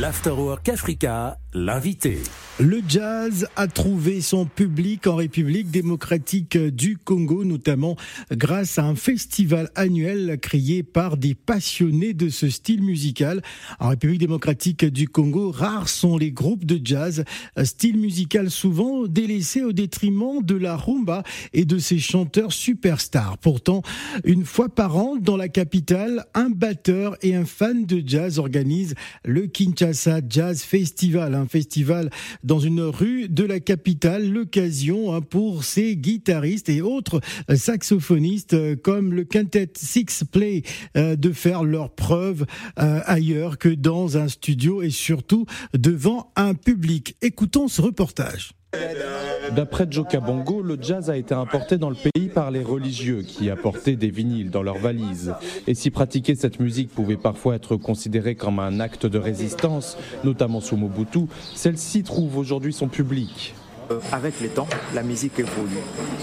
L'Afterwork Africa, l'invité. Le jazz a trouvé son public en République démocratique du Congo, notamment grâce à un festival annuel créé par des passionnés de ce style musical. En République démocratique du Congo, rares sont les groupes de jazz, style musical souvent délaissé au détriment de la rumba et de ses chanteurs superstars. Pourtant, une fois par an, dans la capitale, un batteur et un fan de jazz organisent le Kinshasa Jazz Festival, un festival dans une rue de la capitale, l'occasion hein, pour ces guitaristes et autres saxophonistes euh, comme le Quintet Six Play euh, de faire leurs preuves euh, ailleurs que dans un studio et surtout devant un public. Écoutons ce reportage. D'après Joe Kabongo, le jazz a été importé dans le pays par les religieux qui apportaient des vinyles dans leurs valises. Et si pratiquer cette musique pouvait parfois être considéré comme un acte de résistance, notamment sous Mobutu, celle-ci trouve aujourd'hui son public. Euh, avec le temps, la musique évolue.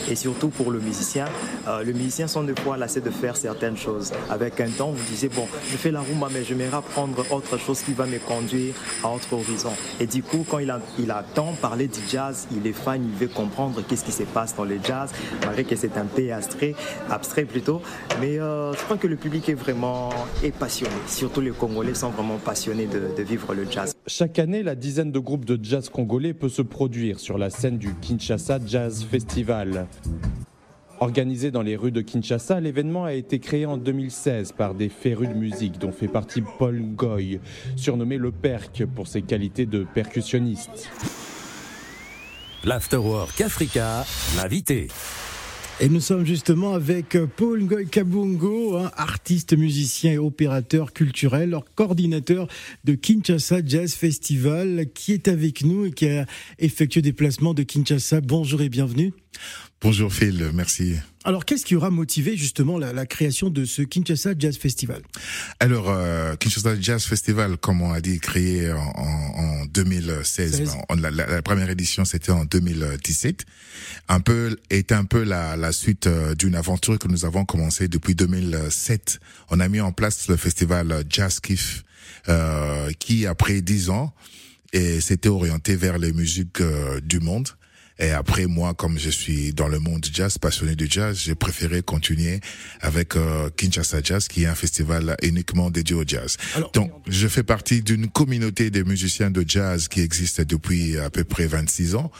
Et surtout pour le musicien, euh, le musicien sont de fois lassé de faire certaines choses. Avec un temps, vous disiez, bon, je fais la rumba, mais je vais apprendre autre chose qui va me conduire à autre horizon. Et du coup, quand il, a, il attend parler du jazz, il est fan, il veut comprendre qu'est-ce qui se passe dans le jazz, malgré que c'est un peu abstrait, abstrait plutôt. Mais euh, je crois que le public est vraiment passionné. Surtout les Congolais sont vraiment passionnés de, de vivre le jazz. Chaque année, la dizaine de groupes de jazz congolais peut se produire sur la scène du Kinshasa Jazz Festival. Organisé dans les rues de Kinshasa, l'événement a été créé en 2016 par des férus de musique dont fait partie Paul Goy, surnommé le Perc pour ses qualités de percussionniste. L'Afterwork Africa, l'invité. Et nous sommes justement avec Paul Ngoy Kabungo, hein, artiste, musicien et opérateur culturel, coordinateur de Kinshasa Jazz Festival, qui est avec nous et qui a effectué des placements de Kinshasa. Bonjour et bienvenue. Bonjour Phil, merci. Alors, qu'est-ce qui aura motivé justement la, la, création de ce Kinshasa Jazz Festival? Alors, euh, Kinshasa Jazz Festival, comme on a dit, créé en, en 2016. En, la, la, première édition, c'était en 2017. Un peu est un peu la, la suite euh, d'une aventure que nous avons commencé depuis 2007. On a mis en place le festival Jazz Kiff, euh, qui après dix ans, et s'était orienté vers les musiques euh, du monde. Et après, moi, comme je suis dans le monde du jazz, passionné du jazz, j'ai préféré continuer avec euh, Kinshasa Jazz, qui est un festival uniquement dédié au jazz. Alors, Donc, je fais partie d'une communauté de musiciens de jazz qui existe depuis à peu près 26 ans.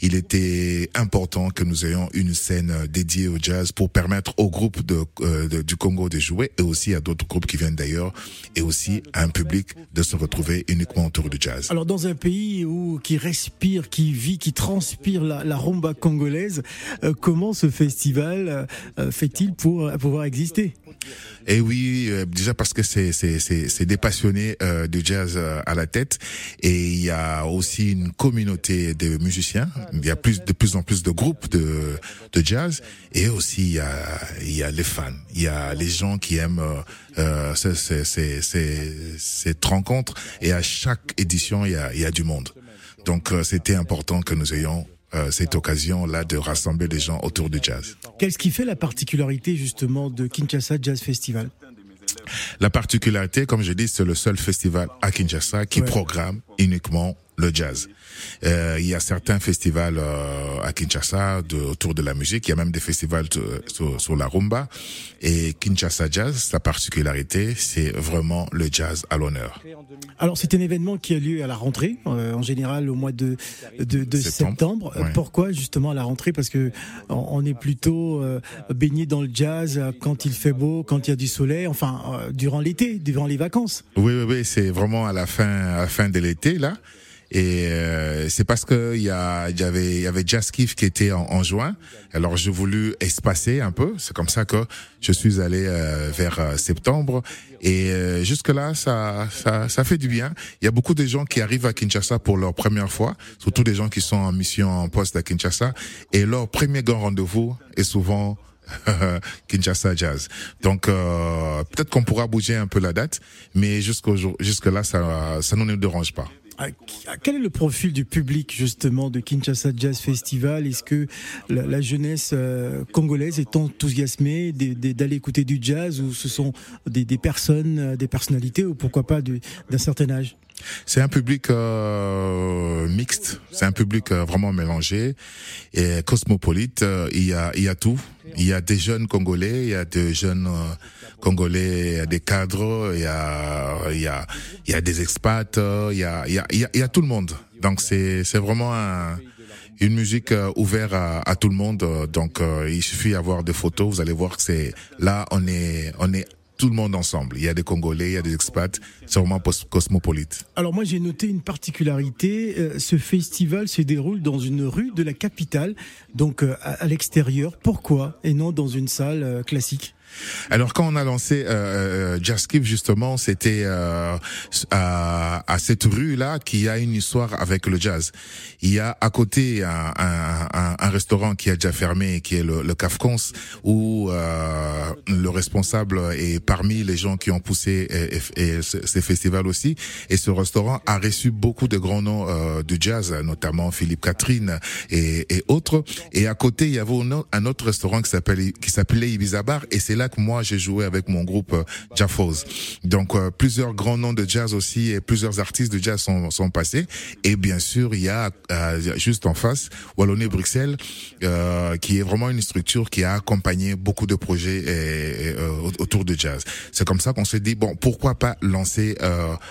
Il était important que nous ayons une scène dédiée au jazz pour permettre aux groupes de, euh, de, du Congo de jouer et aussi à d'autres groupes qui viennent d'ailleurs et aussi à un public de se retrouver uniquement autour du jazz. Alors, dans un pays où, qui respire, qui vit, qui transpire la, rumba congolaise. Euh, comment ce festival euh, fait-il pour pouvoir exister? Et oui, euh, déjà parce que c'est c'est des passionnés euh, de jazz euh, à la tête et il y a aussi une communauté de musiciens. Il y a plus de plus en plus de groupes de de jazz et aussi il y a il y a les fans, il y a les gens qui aiment euh, cette rencontre et à chaque édition il y a il y a du monde. Donc c'était important que nous ayons euh, cette occasion-là de rassembler les gens autour du jazz. Qu'est-ce qui fait la particularité justement de Kinshasa Jazz Festival? La particularité, comme je dis, c'est le seul festival à Kinshasa qui ouais. programme uniquement le jazz. Euh, il y a certains festivals euh, à Kinshasa de, autour de la musique. Il y a même des festivals de, sur, sur, la rumba. Et Kinshasa Jazz, sa particularité, c'est vraiment le jazz à l'honneur. Alors c'est un événement qui a lieu à la rentrée, euh, en général au mois de, de, de septembre. septembre. Ouais. Pourquoi justement à la rentrée? Parce que on est plutôt euh, baigné dans le jazz quand il fait beau, quand il y a du soleil, enfin euh, durant l'été, durant les vacances. Oui, oui, oui, c'est vraiment à la fin, à la fin de l'été là. Et euh, c'est parce que il y y avait, y avait Jazz Kiff qui était en, en juin. Alors j'ai voulu espacer un peu. C'est comme ça que je suis allé euh, vers euh, septembre. Et euh, jusque là, ça, ça, ça fait du bien. Il y a beaucoup de gens qui arrivent à Kinshasa pour leur première fois, surtout des gens qui sont en mission en poste à Kinshasa. Et leur premier grand rendez-vous est souvent Kinshasa Jazz. Donc euh, peut-être qu'on pourra bouger un peu la date, mais jusqu'au jusque là, ça, ça ne nous dérange pas. Quel est le profil du public justement de Kinshasa Jazz Festival? Est-ce que la, jeunesse euh, congolaise est enthousiasmée d'aller écouter du jazz ou ce sont des, des personnes, des personnalités ou pourquoi pas d'un certain âge? C'est un public euh, mixte, c'est un public euh, vraiment mélangé et cosmopolite. Euh, il y a il y a tout. Il y a des jeunes Congolais, il y a des jeunes Congolais, il y a des cadres, il y a il y a il y a des expats, il y a il y a il y a, tout le monde. Donc c'est c'est vraiment une musique ouverte à, à, tout le monde. Donc il suffit d'avoir des photos, vous allez voir que c'est là on est on est tout le monde ensemble. Il y a des Congolais, il y a des expats, c'est vraiment cosmopolite. Alors moi j'ai noté une particularité, euh, ce festival se déroule dans une rue de la capitale, donc euh, à, l'extérieur. Pourquoi et non dans une salle euh, classique? Alors quand on a lancé euh, Jazz justement, c'était euh, à, à, cette rue là qui a une histoire avec le jazz. Il y a à côté un, un, un restaurant qui a déjà fermé, qui est le, le Cafcons, où euh, le responsable est parmi les gens qui ont poussé et, et, ces festivals aussi. Et ce restaurant a reçu beaucoup de grands noms euh, du jazz, notamment Philippe Catherine et, et, autres. Et à côté, il y avait un autre restaurant qui s'appelle qui s'appelait Ibiza Bar, et c'est là que moi j'ai joué avec mon groupe euh, Jaffos. Donc euh, plusieurs grands noms de jazz aussi et plusieurs artistes de jazz sont, passés. Et bien sûr, il y a euh, juste en face Wallonie Bruxelles, euh, qui est vraiment une structure qui a accompagné beaucoup de projets et, autour de jazz. C'est comme ça qu'on s'est dit bon, pourquoi pas lancer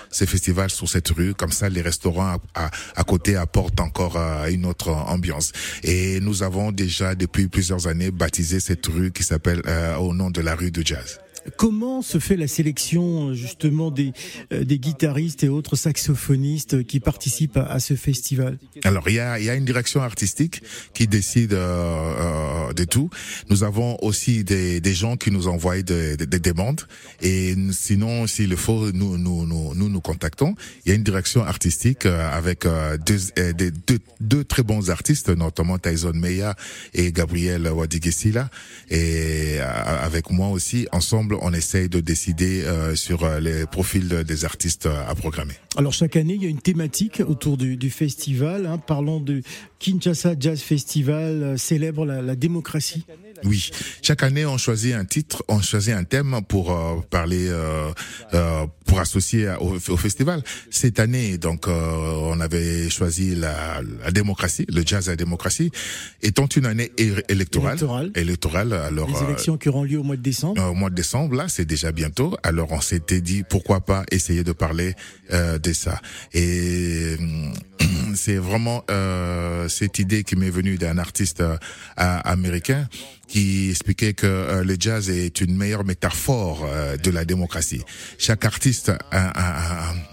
ces festivals sur cette rue? Comme ça, les restaurants à, à, côté apportent encore une autre ambiance. Et nous avons déjà depuis plusieurs années baptisé cette rue qui s'appelle au nom de la rue de jazz. Comment se fait la sélection justement des, euh, des guitaristes et autres saxophonistes qui participent à, ce festival? Alors il y a, y a une direction artistique qui décide euh, euh, de tout. Nous avons aussi des, des gens qui nous envoient des, des, demandes et sinon s'il le faut nous nous, nous nous nous contactons. Il y a une direction artistique avec deux, deux, deux, très bons artistes notamment Tyson Meya et Gabriel Wadigesila et avec moi aussi ensemble on essaye de décider euh, sur euh, les profils des artistes euh, à programmer. Alors chaque année, il y a une thématique autour du, festival. Hein, parlons de Kinshasa Jazz Festival, célèbre la démocratie. Oui, chaque année on choisit un titre, on choisit un thème pour euh, parler, euh, euh, pour associer au, festival. Cette année, donc, on avait choisi la, démocratie, le jazz à la démocratie, étant une année électorale. Électorale. alors. Les élections qui auront lieu au mois de décembre. au mois de décembre, là, c'est déjà bientôt. Alors on s'était dit pourquoi pas essayer de parler de ça. Et c'est vraiment cette idée qui m'est venue d'un artiste américain qui expliquait que euh, le jazz est une meilleure métaphore euh, de la démocratie. Chaque artiste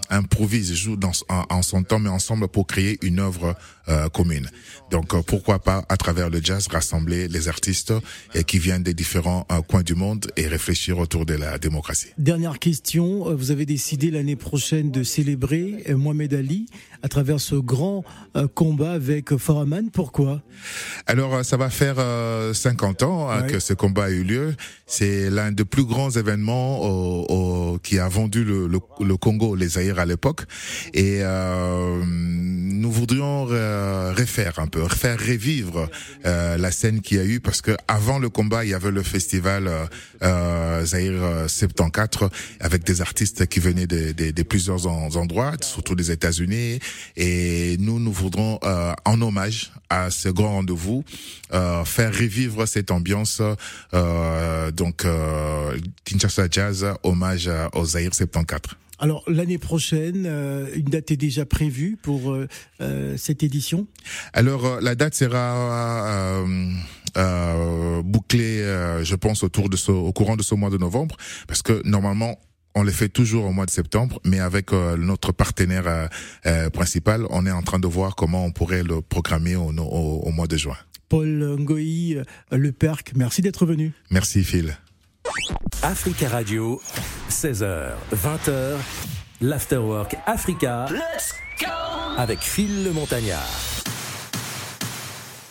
improvise, joue dans, en, son temps, mais ensemble pour créer une œuvre euh, commune. Donc pourquoi pas à travers le jazz rassembler les artistes et qui viennent des différents coins du monde et réfléchir autour de la démocratie. Dernière question, vous avez décidé l'année prochaine de célébrer Mohamed Ali à travers ce grand combat avec Foraman. Pourquoi? Alors ça va faire 50 ans hein, que ce combat a eu lieu. C'est l'un des plus grands événements au, au, qui a vendu le, le, le Congo, les Zaïre à l'époque. Et euh, nous voudrions euh, refaire un peu, refaire revivre euh, la scène qu'il y a eu parce que avant le combat, il y avait le festival euh, euh Zaïre 74 avec des artistes qui venaient de, de, de plusieurs endroits, surtout des États-Unis. Et nous, nous voudrons en hommage à ce grand rendez-vous faire revivre cette ambiance. donc Kinshasa Jazz, hommage aux Zaïre 74. Alors l'année prochaine, euh, une date est déjà prévue pour euh, euh, cette édition? Alors la date sera bouclée, je pense, autour de ce, au courant de ce mois de novembre, parce que normalement on le fait toujours au mois de septembre, mais avec notre partenaire principal, on est en train de voir comment on pourrait le programmer au, au mois de juin. Paul Ngoï, Le Perc, merci d'être venu. Merci Phil. Africa Radio, 16h, 20h, l'Afterwork Africa. Avec Phil le Montagnard.